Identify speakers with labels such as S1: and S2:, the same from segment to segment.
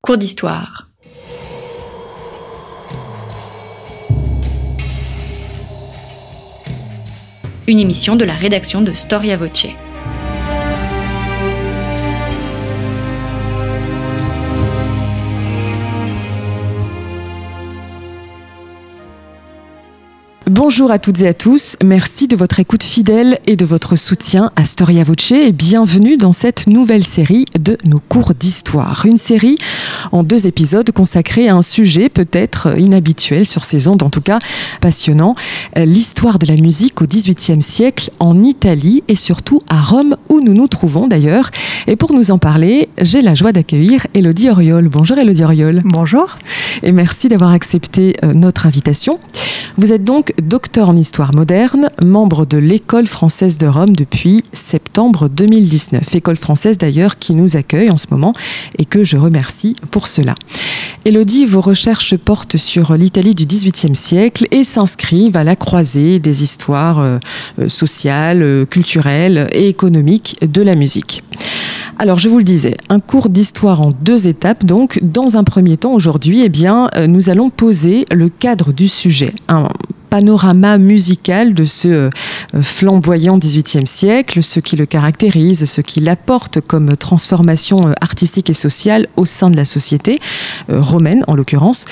S1: Cours d'histoire. Une émission de la rédaction de Storia Voce.
S2: Bonjour à toutes et à tous, merci de votre écoute fidèle et de votre soutien à Storia Voce et bienvenue dans cette nouvelle série de nos cours d'histoire. Une série en deux épisodes consacrée à un sujet peut-être inhabituel sur ces ondes, en tout cas passionnant, l'histoire de la musique au XVIIIe siècle en Italie et surtout à Rome où nous nous trouvons d'ailleurs. Et pour nous en parler, j'ai la joie d'accueillir Elodie Oriol. Bonjour Elodie Oriol.
S3: Bonjour.
S2: Et merci d'avoir accepté euh, notre invitation. Vous êtes donc docteur en histoire moderne, membre de l'École française de Rome depuis septembre 2019. École française d'ailleurs qui nous accueille en ce moment et que je remercie pour cela. Elodie, vos recherches portent sur l'Italie du XVIIIe siècle et s'inscrivent à la croisée des histoires euh, sociales, euh, culturelles et économiques de la musique. Alors, je vous le disais, un cours d'histoire en deux étapes. Donc, dans un premier temps, aujourd'hui, eh bien, euh, nous allons poser le cadre du sujet. Panorama musical de ce euh, flamboyant XVIIIe siècle, ce qui le caractérise, ce qui l'apporte comme transformation euh, artistique et sociale au sein de la société romaine en l'occurrence.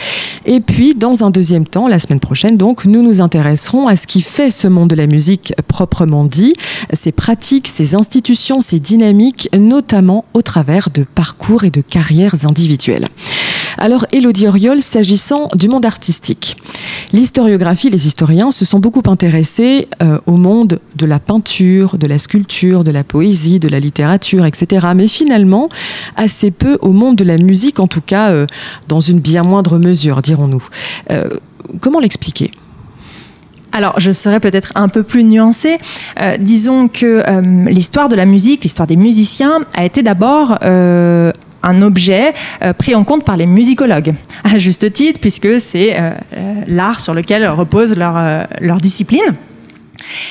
S2: Et puis, dans un deuxième temps, la semaine prochaine, donc, nous nous intéresserons à ce qui fait ce monde de la musique proprement dit, ses pratiques, ses institutions, ses dynamiques, notamment au travers de parcours et de carrières individuelles. Alors, Elodie Oriol, s'agissant du monde artistique, l'historiographie, les historiens se sont beaucoup intéressés euh, au monde de la peinture, de la sculpture, de la poésie, de la littérature, etc. Mais finalement, assez peu au monde de la musique, en tout cas euh, dans une bien moindre mesure, dirons-nous. Euh, comment l'expliquer?
S3: Alors, je serais peut-être un peu plus nuancée. Disons que l'histoire de la musique, l'histoire des musiciens, a été d'abord un objet euh, pris en compte par les musicologues, à juste titre, puisque c'est euh, l'art sur lequel repose euh, leur discipline.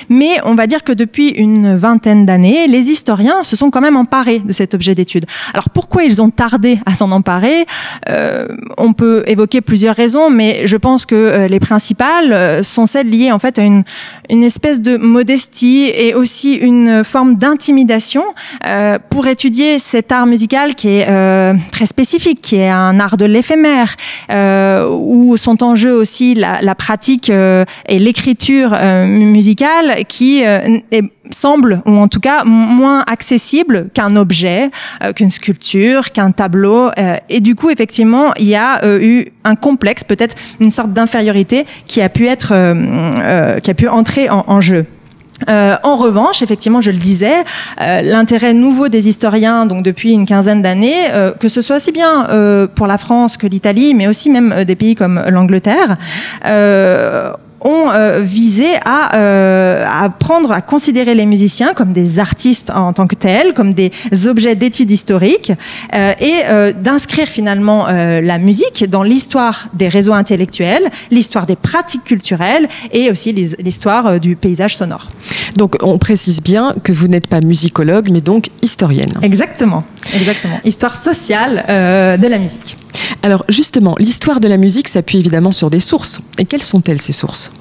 S3: Mais on va dire que depuis une vingtaine d'années, les historiens se sont quand même emparés de cet objet d'étude. Alors pourquoi ils ont tardé à s'en emparer? Euh, On peut évoquer plusieurs raisons, mais je pense que euh, les principales euh, sont celles liées en fait à une, une espèce de modestie et aussi une forme d'intimidation pour étudier cet art musical qui est très spécifique, qui est un art de l'éphémère, où sont en jeu aussi la pratique et l'écriture musicale qui euh, semble, ou en tout cas moins accessible qu'un objet, euh, qu'une sculpture, qu'un tableau. Euh, et du coup, effectivement, il y a eu un complexe, peut-être une sorte d'infériorité qui a pu être, qui a pu entrer en, jeu. En revanche, effectivement, je le disais, l'intérêt nouveau des historiens, donc depuis une quinzaine d'années, que ce soit aussi bien pour la France que l'Italie, mais aussi même des pays comme l'Angleterre, ont euh, visé à, euh, à considérer les musiciens comme des artistes en tant que tels, comme des objets d'études historiques, euh, et d'inscrire finalement la musique dans l'histoire des réseaux intellectuels, l'histoire des pratiques culturelles et aussi l'histoire du paysage sonore.
S2: Donc on précise bien que vous n'êtes pas musicologue, mais donc historienne.
S3: Exactement, exactement. Histoire sociale de la musique.
S2: Alors justement, l'histoire de la musique s'appuie évidemment sur des sources. Et quelles sont-elles ces sources?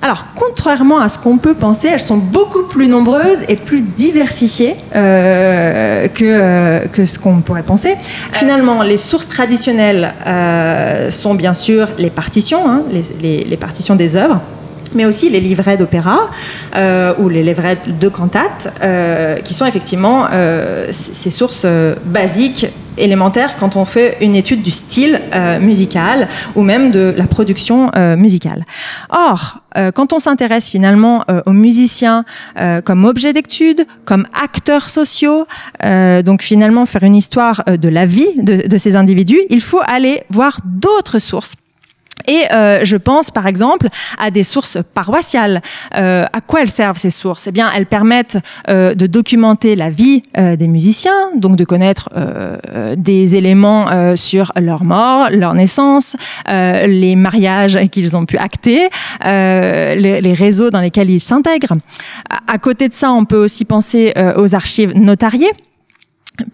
S3: Alors, contrairement à ce qu'on peut penser, elles sont beaucoup plus nombreuses et plus diversifiées euh, que, euh, que ce qu'on pourrait penser. Finalement, les sources traditionnelles euh, sont bien sûr les partitions, hein, les, les, les, partitions des œuvres mais aussi les livrets d'opéra euh, ou les livrets de cantates, euh, qui sont effectivement euh, ces sources basiques élémentaires quand on fait une étude du style euh, musical ou même de la production euh, musicale. Or, euh, quand on s'intéresse finalement aux musiciens comme objet d'étude, comme acteurs sociaux, donc finalement faire une histoire de la vie de, de ces individus, il faut aller voir d'autres sources et euh, je pense par exemple à des sources paroissiales. Euh, à quoi elles servent ces sources? Eh bien, elles permettent euh, de documenter la vie euh, des musiciens, donc de connaître euh, des éléments euh, sur leur mort, leur naissance, les mariages qu'ils ont pu acter, les, les, réseaux dans lesquels ils s'intègrent. À, à, côté de ça, on peut aussi penser aux archives notariées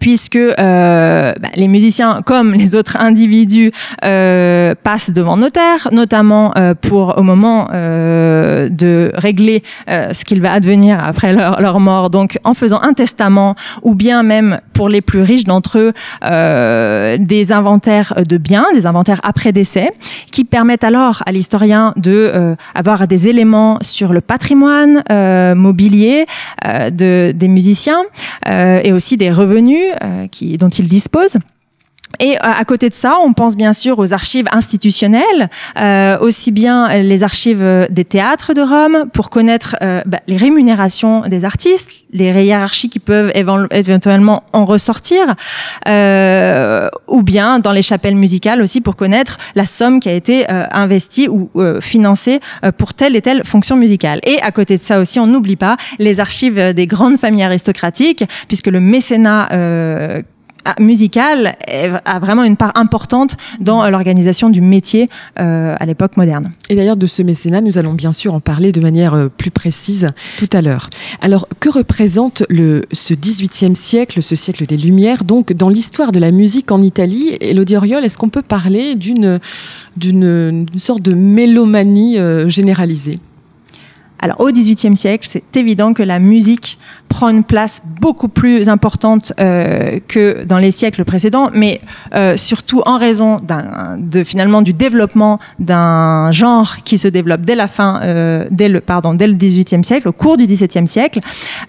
S3: puisque euh, bah, les musiciens, comme les autres individus, euh, passent devant notaire, notamment euh, pour au moment euh, de régler euh, ce qu'il va advenir après leur, leur, mort, donc en faisant un testament, ou bien même pour les plus riches d'entre eux, euh, des inventaires de biens, des inventaires après décès, qui permettent alors à l'historien de avoir des éléments sur le patrimoine mobilier de, des musiciens et aussi des revenus euh, qui, dont il dispose. Et à côté de ça, on pense bien sûr aux archives institutionnelles, euh, aussi bien les archives des théâtres de Rome pour connaître euh, bah, les rémunérations des artistes, les hiérarchies qui peuvent éventuellement en ressortir, euh, ou bien dans les chapelles musicales aussi pour connaître la somme qui a été euh, investie ou euh, financée euh, pour telle et telle fonction musicale. Et à côté de ça aussi, on n'oublie pas les archives des grandes familles aristocratiques, puisque le mécénat musicale a vraiment une part importante dans l'organisation du métier euh, à l'époque moderne.
S2: Et d'ailleurs, de ce mécénat, nous allons bien sûr en parler de manière euh, plus précise tout à l'heure. Alors, que représente le, ce 18e siècle, ce siècle des Lumières, donc dans l'histoire de la musique en Italie? Elodie Oriol, est-ce qu'on peut parler d'une d'une sorte de mélomanie euh, généralisée?
S3: Alors au XVIIIe siècle, c'est évident que la musique prend une place beaucoup plus importante euh, que dans les siècles précédents, mais euh, surtout en raison de finalement du développement d'un genre qui se développe dès la fin, euh, dès le pardon, dès le XVIIIe siècle, au cours du XVIIe siècle,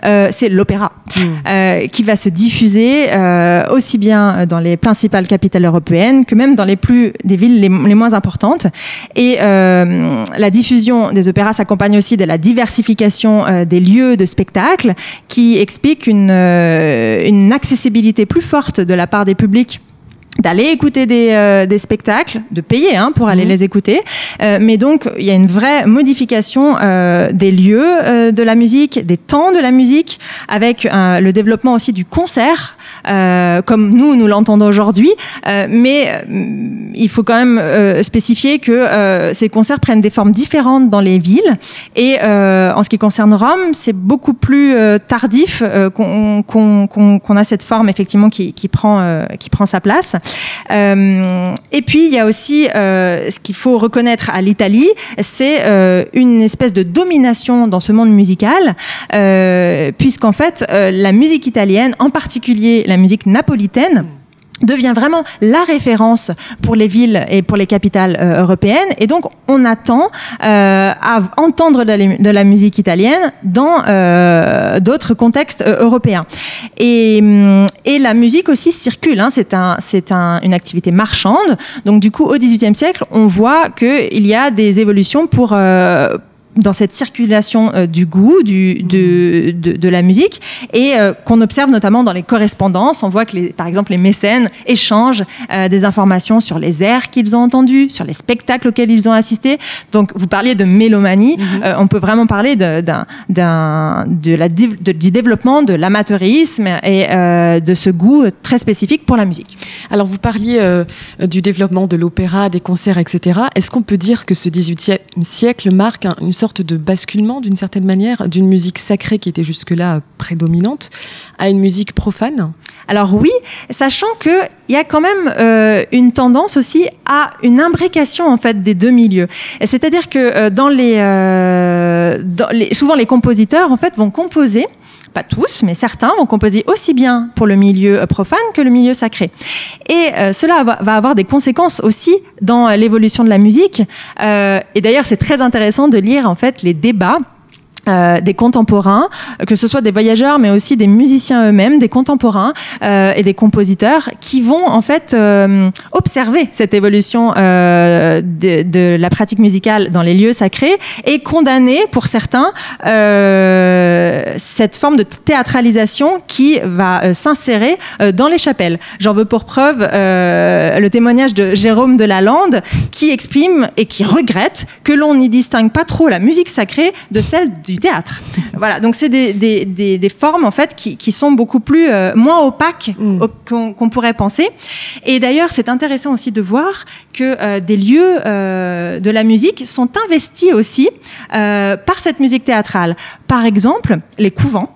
S3: c'est l'opéra mmh. Qui va se diffuser aussi bien dans les principales capitales européennes que même dans les plus des villes les, les moins importantes. Et la diffusion des opéras s'accompagne aussi de la diversification euh, des lieux de spectacle qui explique une, euh, une accessibilité plus forte de la part des publics d'aller écouter des, euh, des, spectacles, de payer hein, pour aller mmh. les écouter. Euh, mais donc, il y a une vraie modification euh, des lieux de la musique, des temps de la musique, avec le développement aussi du concert, euh, comme nous, nous l'entendons aujourd'hui. mais il faut quand même spécifier que ces concerts prennent des formes différentes dans les villes. Et en ce qui concerne Rome, c'est beaucoup plus tardif qu'on qu qu a cette forme, effectivement, qui, qui prend, qui prend sa place. Euh, et puis il y a aussi euh, ce qu'il faut reconnaître à l'Italie, c'est euh, une espèce de domination dans ce monde musical, euh, puisqu'en fait euh, la musique italienne, en particulier la musique napolitaine, devient vraiment la référence pour les villes et pour les capitales euh, européennes. Et donc on attend euh, à entendre de la, la, musique italienne dans euh, d'autres contextes européens. Et, mm, et la musique aussi circule hein, c'est un c'est un, une activité marchande. Donc du coup au XVIIIe siècle on voit que il y a des évolutions pour dans cette circulation euh, du goût, du, de, de, de, la musique, et euh, qu'on observe notamment dans les correspondances. On voit que, les, par exemple, les mécènes échangent euh, des informations sur les airs qu'ils ont entendus, sur les spectacles auxquels ils ont assisté. Donc, vous parliez de mélomanie. Mm -hmm. on peut vraiment parler de, de, la, de, du développement de l'amateurisme et de ce goût très spécifique pour la musique.
S2: Alors, vous parliez du développement de l'opéra, des concerts, etc. Est-ce qu'on peut dire que ce 18e siècle marque une sorte sorte de basculement d'une certaine manière d'une musique sacrée qui était jusque-là prédominante à une musique profane?
S3: Alors oui, sachant que il y a quand même euh, une tendance aussi à une imbrication en fait des deux milieux. C'est-à-dire que euh, euh, dans les, souvent les compositeurs en fait vont composer pas tous, mais certains vont composer aussi bien pour le milieu euh, profane que le milieu sacré. Et euh, cela va, avoir des conséquences aussi dans l'évolution de la musique. Euh, et d'ailleurs, c'est très intéressant de lire en fait les débats euh, des contemporains, que ce soit des voyageurs, mais aussi des musiciens eux-mêmes, des contemporains euh, et des compositeurs qui vont en fait euh, observer cette évolution euh, de, de, la pratique musicale dans les lieux sacrés et condamner pour certains euh, cette forme de théâtralisation qui va s'insérer dans les chapelles. J'en veux pour preuve le témoignage de Jérôme de Lalande qui exprime et qui regrette que l'on n'y distingue pas trop la musique sacrée de celle du du théâtre. voilà, donc c'est des, des, des, des, formes en fait qui, qui sont beaucoup plus euh, moins opaques mm. qu'on qu pourrait penser. Et d'ailleurs, c'est intéressant aussi de voir que euh, des lieux euh, de la musique sont investis aussi euh, par cette musique théâtrale. Par exemple, les couvents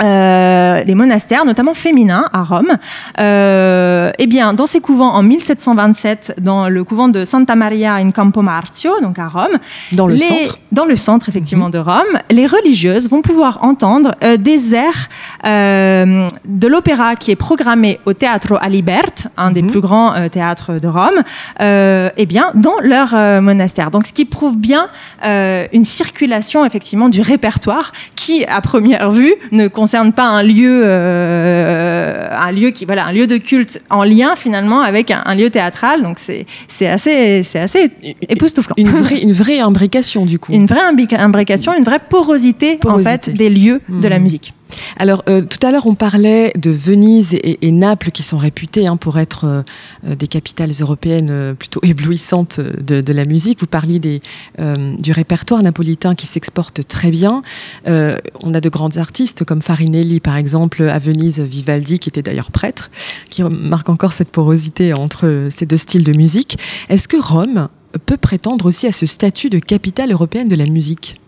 S3: euh, les monastères, notamment féminins, à Rome. Euh, eh bien, dans ces couvents, en 1727, dans le couvent de Santa Maria in Campo Marzio, donc à Rome,
S2: dans le centre,
S3: dans le centre effectivement de Rome, les religieuses vont pouvoir entendre euh, des airs de l'opéra qui est programmé au Teatro Alibert, un des mhm. plus grands théâtres de Rome, eh bien, dans leur monastère. Donc, ce qui prouve bien une circulation effectivement du répertoire qui, à première vue, ne concerne pas un lieu, euh, un lieu qui, voilà, un lieu de culte en lien finalement avec un, lieu théâtral. Donc c'est c'est assez c'est assez époustouflant.
S2: Une vraie une vraie imbrication du coup.
S3: Une vraie imbrication, une vraie porosité, en fait des lieux de la mmh. musique.
S2: Alors, euh, tout à l'heure, on parlait de Venise et, Naples, qui sont réputées hein, pour être euh, euh, des capitales européennes plutôt éblouissantes de, la musique. Vous parliez du répertoire napolitain qui s'exporte très bien. on a de grands artistes comme Farinelli, par exemple, à Venise, Vivaldi, qui était d'ailleurs prêtre, qui marque encore cette porosité entre ces deux styles de musique. Est-ce que Rome peut prétendre aussi à ce statut de capitale européenne de la musique?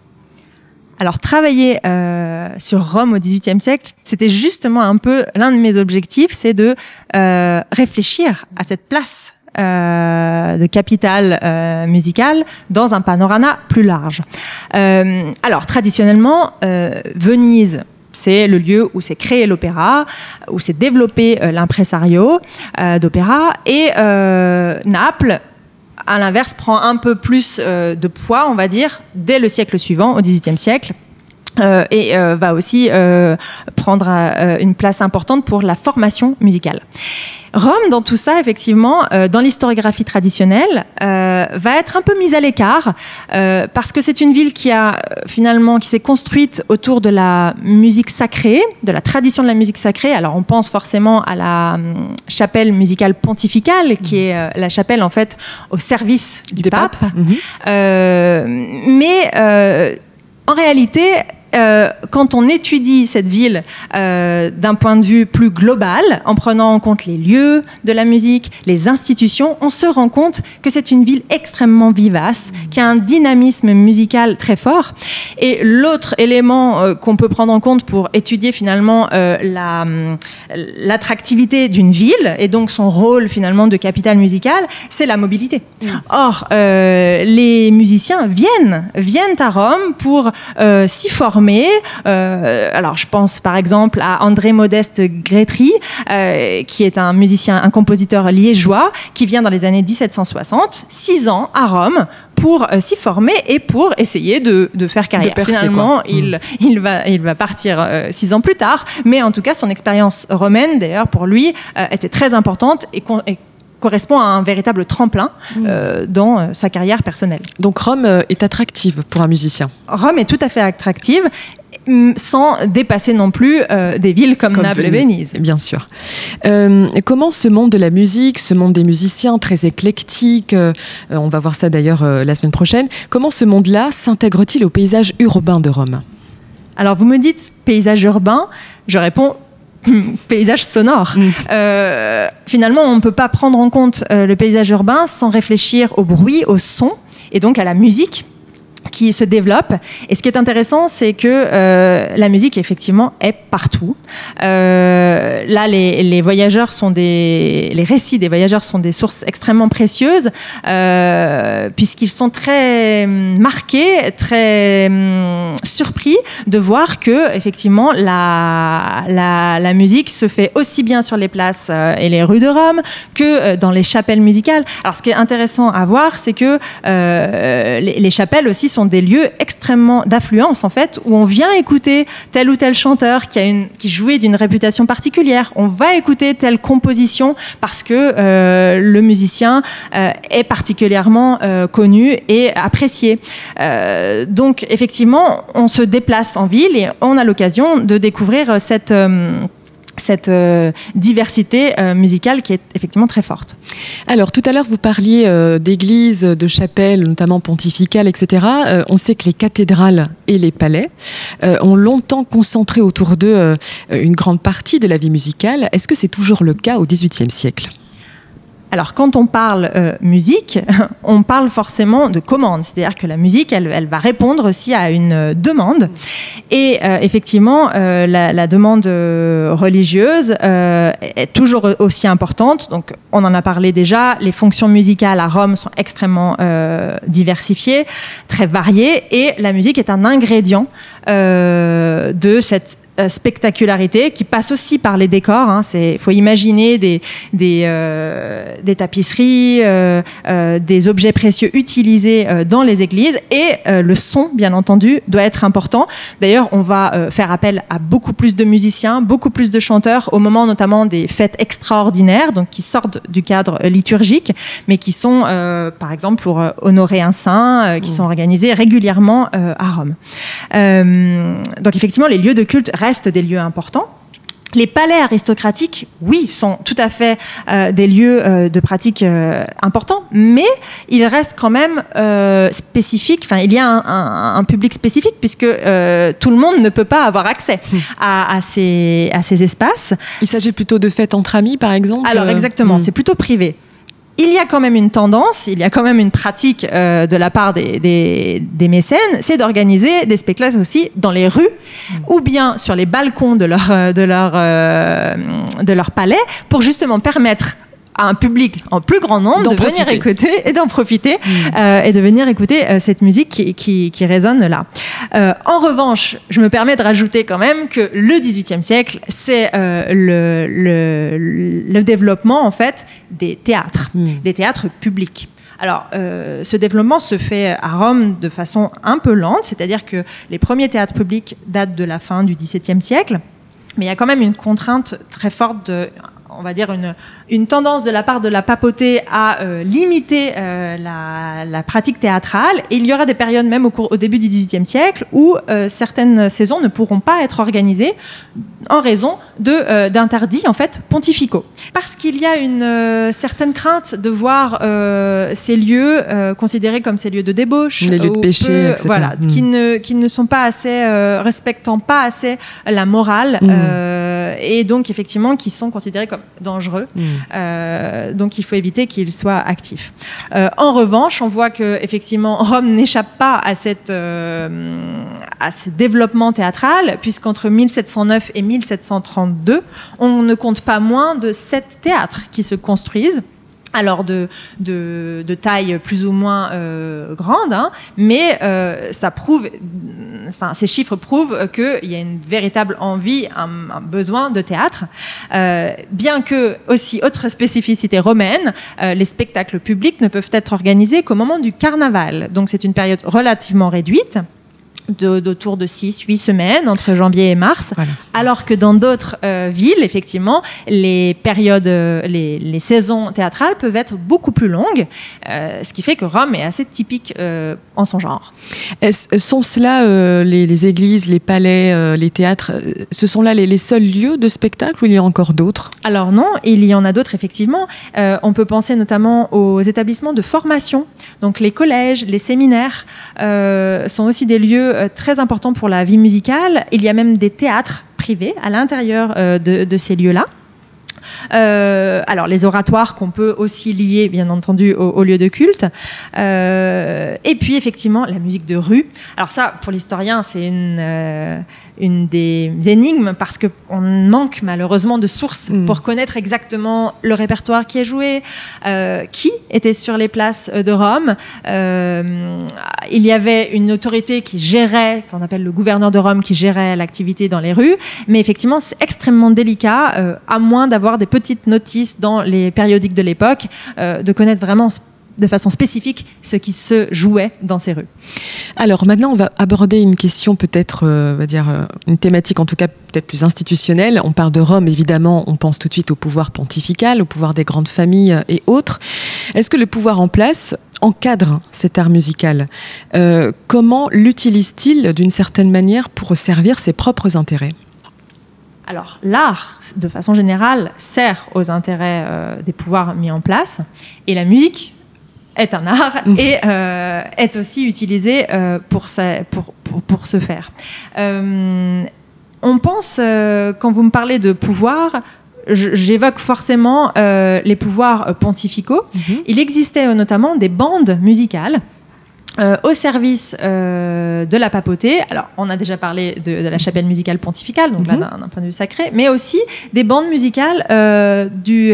S3: Alors travailler euh, sur Rome au XVIIIe siècle, c'était justement un peu l'un de mes objectifs, c'est de euh, réfléchir à cette place euh, de capitale euh, musicale dans un panorama plus large. Euh, alors traditionnellement, euh, Venise c'est le lieu où s'est créé l'opéra, où s'est développé l'impresario d'opéra, et Naples à l'inverse, prend un peu plus euh, de poids, on va dire, dès le siècle suivant, au XVIIIe siècle. Euh, et euh, va aussi prendre une place importante pour la formation musicale. Rome, dans tout ça, effectivement, euh, dans l'historiographie traditionnelle, euh, va être un peu mise à l'écart euh, parce que c'est une ville qui a finalement qui s'est construite autour de la musique sacrée, de la tradition de la musique sacrée. Alors, on pense forcément à la hum, chapelle musicale pontificale, qui est la chapelle en fait au service du pape. Mhm. mais en réalité, euh, quand on étudie cette ville euh, d'un point de vue plus global, en prenant en compte les lieux de la musique, les institutions, on se rend compte que c'est une ville extrêmement vivace, qui a un dynamisme musical très fort. Et l'autre élément euh, qu'on peut prendre en compte pour étudier finalement l'attractivité d'une ville et donc son rôle finalement de capitale musicale, c'est la mobilité. Or, les musiciens viennent, viennent à Rome pour s'y former euh, alors, je pense par exemple à André Modeste Grétry, euh, qui est un musicien, un compositeur liégeois, qui vient dans les années 1760, six ans à Rome pour euh, s'y former et pour essayer de, faire carrière. Finalement, il, hmm. il, va, il va partir six ans plus tard, mais en tout cas, son expérience romaine, d'ailleurs, pour lui, était très importante et, et correspond à un véritable tremplin mm. euh, dans euh, sa carrière personnelle.
S2: Donc Rome euh, est attractive pour un musicien
S3: Rome est tout à fait attractive mm, sans dépasser non plus des villes comme, Naples et Venise.
S2: Bien sûr. comment ce monde de la musique, ce monde des musiciens très éclectique, on va voir ça d'ailleurs la semaine prochaine, comment ce monde-là s'intègre-t-il au paysage urbain de Rome?
S3: Alors vous me dites paysage urbain, je réponds paysage sonore. Mm. Euh, finalement, on ne peut pas prendre en compte euh, le paysage urbain sans réfléchir au bruit, au son et donc à la musique qui se développe. Et ce qui est intéressant, c'est que euh, la musique, effectivement, est partout. Euh, là, les, voyageurs sont des... Les récits des voyageurs sont des sources extrêmement précieuses, euh, puisqu'ils sont très marqués, très hum, surpris de voir que, effectivement, la, la, musique se fait aussi bien sur les places et les rues de Rome que dans les chapelles musicales. Alors, ce qui est intéressant à voir, c'est que les chapelles aussi sont des lieux extrêmement d'affluence en fait, où on vient écouter tel ou tel chanteur qui a jouait d'une réputation particulière. On va écouter telle composition parce que euh, le musicien euh, est particulièrement euh, connu et apprécié. donc effectivement, on se déplace en ville et on a l'occasion de découvrir cette cette euh, diversité euh, musicale qui est effectivement très forte.
S2: Alors tout à l'heure vous parliez euh, d'églises, de chapelles, notamment pontificales, etc. on sait que les cathédrales et les palais ont longtemps concentré autour d'eux une grande partie de la vie musicale. Est-ce que c'est toujours le cas au XVIIIe siècle?
S3: Alors, quand on parle euh, musique, on parle forcément de commande, c'est-à-dire que la musique, elle, elle, va répondre aussi à une euh, demande. Et euh, effectivement, euh, la, la, demande euh, religieuse est toujours aussi importante. Donc, on en a parlé déjà. Les fonctions musicales à Rome sont extrêmement diversifiées, très variées, et la musique est un ingrédient de cette euh, spectacularité qui passe aussi par les décors. Il hein. faut imaginer des, des, euh, des tapisseries, euh, euh, des objets précieux utilisés euh, dans les églises et le son, bien entendu, doit être important. D'ailleurs, on va faire appel à beaucoup plus de musiciens, beaucoup plus de chanteurs au moment notamment des fêtes extraordinaires, donc qui sortent du cadre liturgique, mais qui sont, par exemple, pour honorer un saint, qui mmh. sont organisés régulièrement à Rome. donc effectivement, les lieux de culte restent des lieux importants. Les palais aristocratiques, oui, sont tout à fait euh, des lieux euh, de pratique euh, importants, mais ils restent quand même spécifiques. Enfin, il y a un, un, un public spécifique puisque tout le monde ne peut pas avoir accès hmm. à, à, ces, à ces espaces.
S2: Il s'agit plutôt de fêtes entre amis, par exemple
S3: Alors exactement, hmm. c'est plutôt privé il y a quand même une tendance, il y a quand même une pratique euh, de la part des, des, mécènes, c'est d'organiser des spectacles aussi dans les rues ou bien sur les balcons de leur, euh, de leur, euh, de leur palais pour justement permettre à un public en plus grand nombre de venir écouter et d'en profiter mmh. euh, et de venir écouter euh, cette musique qui, qui, qui résonne là. Euh, en revanche, je me permets de rajouter quand même que le XVIIIe siècle, c'est le, le, le, développement en fait des théâtres, mmh. des théâtres publics. Alors, euh, ce développement se fait à Rome de façon un peu lente, c'est-à-dire que les premiers théâtres publics datent de la fin du XVIIe siècle, mais il y a quand même une contrainte très forte de on va dire, une, une tendance de la part de la papauté à euh, limiter euh, la, la, pratique théâtrale. Et il y aura des périodes, même au, cours, au début du XVIIIe siècle, où euh, certaines saisons ne pourront pas être organisées en raison d'interdits en fait pontificaux. Parce qu'il y a une euh, certaine crainte de voir euh, ces lieux considérés comme ces lieux de débauche,
S2: des lieux de péché,
S3: peu, voilà, mmh. qui, ne, qui ne sont pas assez respectant pas assez la morale mmh. et donc effectivement qui sont considérés comme dangereux. Mmh. donc il faut éviter qu'ils soient actifs. en revanche, on voit que effectivement Rome n'échappe pas à cette à ce développement théâtral puisqu'entre 1709 et 1732, on ne compte pas moins de sept théâtres qui se construisent. Alors de, de, taille plus ou moins euh, grande, hein, mais euh, ça prouve, enfin ces chiffres prouvent qu'il y a une véritable envie, un, un besoin de théâtre, euh, bien que aussi autre spécificité romaine, euh, les spectacles publics ne peuvent être organisés qu'au moment du carnaval, donc c'est une période relativement réduite d'autour de 6-8 semaines entre janvier et mars, voilà. alors que dans d'autres euh, villes, effectivement, les périodes, euh, les, les, saisons théâtrales peuvent être beaucoup plus longues, euh, ce qui fait que Rome est assez typique euh, en son genre.
S2: sont cela euh, les, les, églises, les palais, les théâtres, ce sont là les, les, seuls lieux de spectacle ou il y a encore d'autres?
S3: Alors non, il y en a d'autres effectivement. on peut penser notamment aux établissements de formation, donc les collèges, les séminaires sont aussi des lieux très important pour la vie musicale. Il y a même des théâtres privés à l'intérieur euh, de, ces lieux-là. Euh, alors les oratoires qu'on peut aussi lier bien entendu au, au lieu de culte euh, et puis effectivement la musique de rue alors ça pour l'historien c'est une euh, une des énigmes parce que on manque malheureusement de sources mmh. pour connaître exactement le répertoire qui est joué, euh, qui était sur les places de Rome. Euh, il y avait une autorité qui gérait, qu'on appelle le gouverneur de Rome, qui gérait l'activité dans les rues, mais effectivement c'est extrêmement délicat, euh, à moins d'avoir des petites notices dans les périodiques de l'époque, euh, de connaître vraiment de façon spécifique ce qui se jouait dans ces rues.
S2: Alors maintenant, on va aborder une question peut-être, euh, va dire euh, une thématique en tout cas peut-être plus institutionnelle. On parle de Rome, évidemment, on pense tout de suite au pouvoir pontifical, au pouvoir des grandes familles et autres. Est-ce que le pouvoir en place encadre cet art musical euh, Comment l'utilise-t-il d'une certaine manière pour servir ses propres intérêts?
S3: Alors, l'art, de façon générale, sert aux intérêts euh, des pouvoirs mis en place, et la musique est un art et euh, est aussi utilisé euh, pour, sa, pour, pour, pour, ce faire. Euh, on pense, quand vous me parlez de pouvoir, j'évoque forcément les pouvoirs pontificaux. Mhm. Il existait notamment des bandes musicales euh, au service euh, de la papauté. Alors, on a déjà parlé de, la chapelle musicale pontificale, donc là mhm. d'un point de vue sacré, mais aussi des bandes musicales euh, du,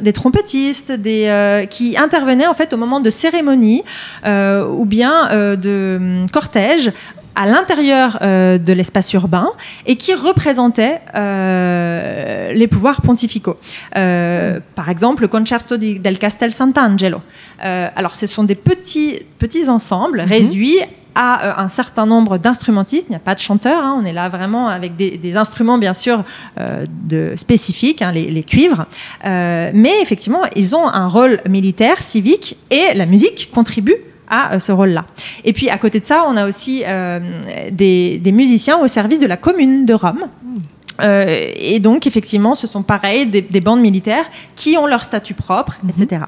S3: des trompettistes, des, qui intervenaient en fait au moment de cérémonies ou bien de cortèges à l'intérieur euh, de l'espace urbain et qui représentait euh, les pouvoirs pontificaux. Euh, par exemple, le Concerto del Castel Sant'Angelo. alors, ce sont des petits, petits ensembles mhm. réduits à un certain nombre d'instrumentistes. Il n'y a pas de chanteurs. Hein. on est là vraiment avec des, instruments, bien sûr, de, spécifiques, hein, les, les, cuivres. mais effectivement, ils ont un rôle militaire, civique, et la musique contribue à euh, ce rôle-là. Et puis à côté de ça, on a aussi euh, des, musiciens au service de la commune de Rome. Euh, et donc, effectivement, ce sont pareil des, bandes militaires qui ont leur statut propre, mhm. etc.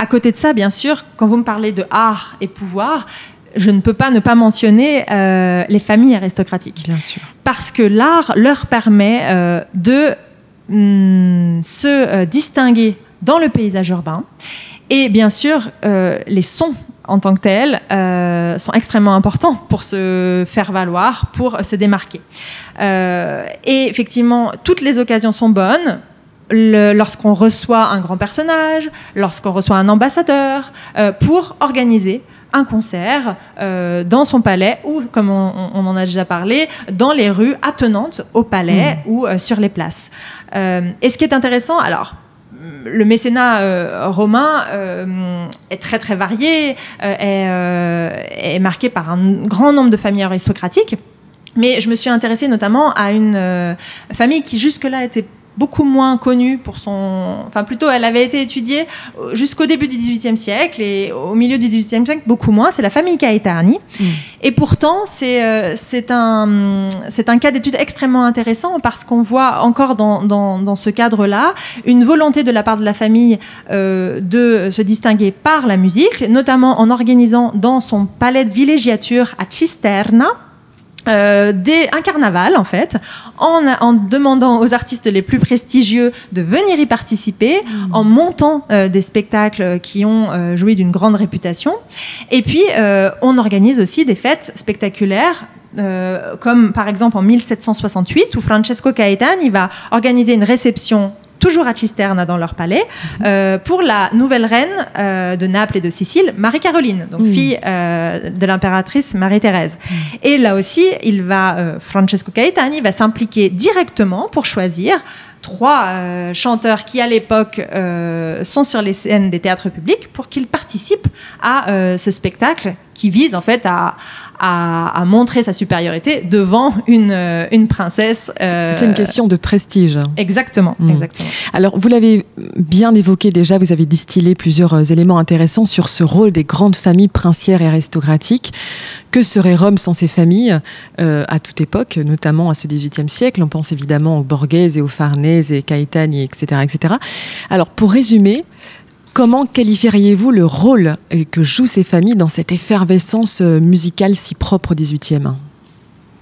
S3: à côté de ça, bien sûr, quand vous me parlez de art et pouvoir, je ne peux pas ne pas mentionner les familles aristocratiques.
S2: Bien sûr.
S3: Parce que l'art leur permet de mm, se distinguer dans le paysage urbain et bien sûr, euh, les sons en tant que tels euh, sont extrêmement importants pour se faire valoir, pour se démarquer. Euh, et effectivement, toutes les occasions sont bonnes. Lorsqu'on reçoit un grand personnage, lorsqu'on reçoit un ambassadeur, pour organiser un concert dans son palais ou, comme on, en a déjà parlé, dans les rues attenantes au palais mmh. ou sur les places. et ce qui est intéressant, alors le mécénat euh, romain euh, est très très varié, euh, est, est, marqué par un grand nombre de familles aristocratiques. Mais je me suis intéressée notamment à une famille qui jusque-là était beaucoup moins connue pour son. Enfin, plutôt, elle avait été étudiée jusqu'au début du XVIIIe siècle et au milieu du XVIIIe siècle, beaucoup moins. C'est la famille Caetani. Mm. Et pourtant, c'est euh, c'est un, un cas d'étude extrêmement intéressant parce qu'on voit encore dans, dans, dans ce cadre-là une volonté de la part de la famille euh, de se distinguer par la musique, notamment en organisant dans son palais de villégiature à Cisterna euh, des, un carnaval en fait, en, en, demandant aux artistes les plus prestigieux de venir y participer, mmh. en montant euh, des spectacles qui ont euh, joué d'une grande réputation. Et puis on organise aussi des fêtes spectaculaires comme par exemple en 1768 où Francesco Caetani va organiser une réception toujours à Cisterna dans leur palais, euh, pour la nouvelle reine euh, de Naples et de Sicile, Marie-Caroline, donc mhm. fille euh, de l'impératrice Marie-Thérèse. Mhm. Et là aussi, il va, Francesco Caetani va s'impliquer directement pour choisir trois chanteurs qui à l'époque sont sur les scènes des théâtres publics pour qu'ils participent à ce spectacle qui vise en fait à, à, montrer sa supériorité devant une, euh, une princesse.
S2: Euh, c'est une question de prestige.
S3: Exactement, hmm. exactement.
S2: Alors, vous l'avez bien évoqué déjà, vous avez distillé plusieurs euh, éléments intéressants sur ce rôle des grandes familles princières et aristocratiques. Que serait Rome sans ces familles à toute époque, notamment à ce XVIIIe siècle? On pense évidemment aux Borghese et aux Farnese et Caetani, etc., etc. Alors, pour résumer, Comment qualifieriez-vous le rôle que jouent ces familles dans cette effervescence euh, musicale si propre au XVIIIe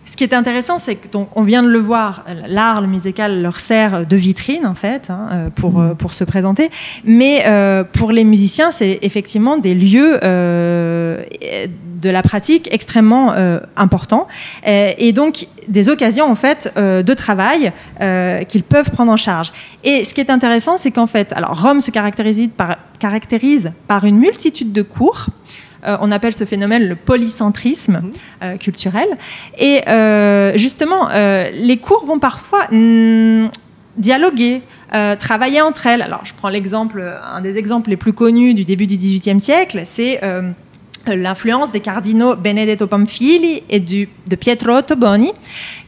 S3: ce qui est intéressant, c'est que on vient de le voir, l'art, le musical leur sert de vitrine en fait hein, euh, pour mm. euh, pour se présenter, mais pour les musiciens, c'est effectivement des lieux de la pratique extrêmement importants et donc des occasions en fait de travail qu'ils peuvent prendre en charge. Et ce qui est intéressant, c'est qu'en fait, alors Rome se caractérise par caractérise par une multitude de cours. Euh, on appelle ce phénomène le polycentrisme mhm. euh, culturel. Et euh, justement, les cours vont parfois mm, dialoguer, travailler entre elles. Alors, je prends l'exemple, un des exemples les plus connus du début du XVIIIe siècle, c'est l'influence des cardinaux Benedetto Pamphili et du, de Pietro Ottoboni,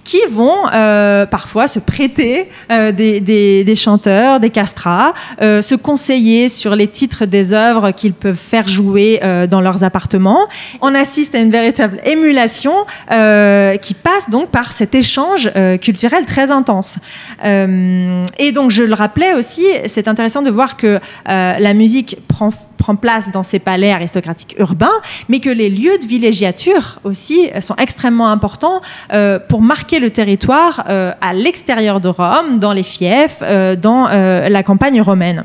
S3: qui vont euh, parfois se prêter euh, des, chanteurs, des castrats, euh, se conseiller sur les titres des œuvres qu'ils peuvent faire jouer dans leurs appartements. On assiste à une véritable émulation qui passe donc par cet échange culturel très intense. et donc je le rappelais aussi, c'est intéressant de voir que la musique prend place dans ces palais aristocratiques urbains, mais que les lieux de villégiature aussi sont extrêmement importants pour marquer le territoire à l'extérieur de Rome, dans les fiefs, dans la campagne romaine.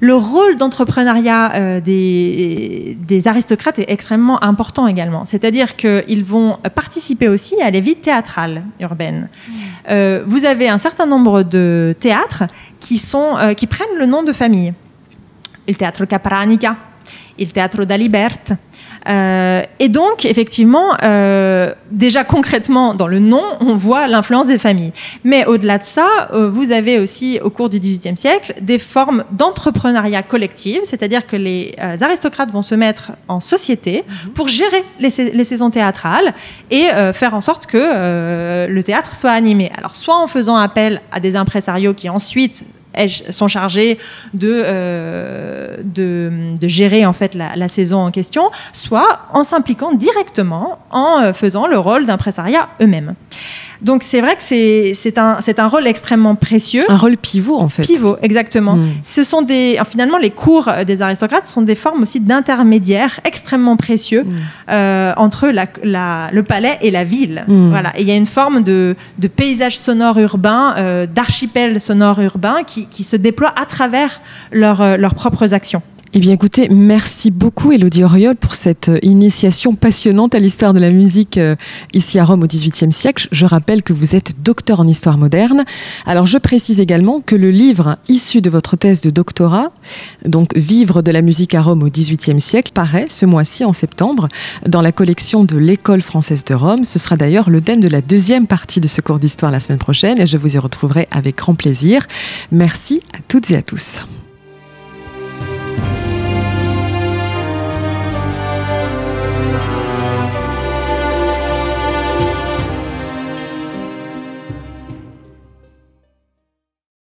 S3: Le rôle d'entrepreneuriat euh, des, aristocrates est extrêmement important également. C'est-à-dire qu'ils vont participer aussi à la vie théâtrale urbaine. Mmh. Euh, vous avez un certain nombre de théâtres qui, sont, euh, qui prennent le nom de famille. Le théâtre Capranica, le théâtre d'Aliberte, euh, et donc, effectivement, euh, déjà concrètement, dans le nom, on voit l'influence des familles. Mais au-delà de ça, euh, vous avez aussi, au cours du XVIIIe siècle, des formes d'entrepreneuriat collectif, c'est-à-dire que les aristocrates vont se mettre en société mhm. pour gérer les, les, saisons théâtrales et faire en sorte que le théâtre soit animé. Alors, soit en faisant appel à des impresarios qui ensuite sont chargés de, euh, de, gérer en fait la, saison en question, soit en s'impliquant directement en euh, faisant le rôle d'impresariat eux-mêmes. Donc c'est vrai que c'est un, un rôle extrêmement précieux.
S2: Un rôle pivot en fait.
S3: Pivot, exactement. Hmm. Ce sont des, finalement, les cours des aristocrates sont des formes aussi d'intermédiaires extrêmement précieux hmm. euh, entre la, le palais et la ville. Hmm. Voilà. Et il y a une forme de, de paysage sonore urbain, euh, d'archipel sonore urbain qui, qui, se déploie à travers euh, leurs propres actions.
S2: Eh bien écoutez, merci beaucoup Elodie Oriol pour cette euh, initiation passionnante à l'histoire de la musique euh, ici à Rome au XVIIIe siècle. Je rappelle que vous êtes docteur en histoire moderne. Alors je précise également que le livre issu de votre thèse de doctorat, donc Vivre de la musique à Rome au XVIIIe siècle, paraît ce mois-ci en septembre dans la collection de l'École française de Rome. Ce sera d'ailleurs le thème de la deuxième partie de ce cours d'histoire la semaine prochaine et je vous y retrouverai avec grand plaisir. Merci à toutes et à tous. Bye.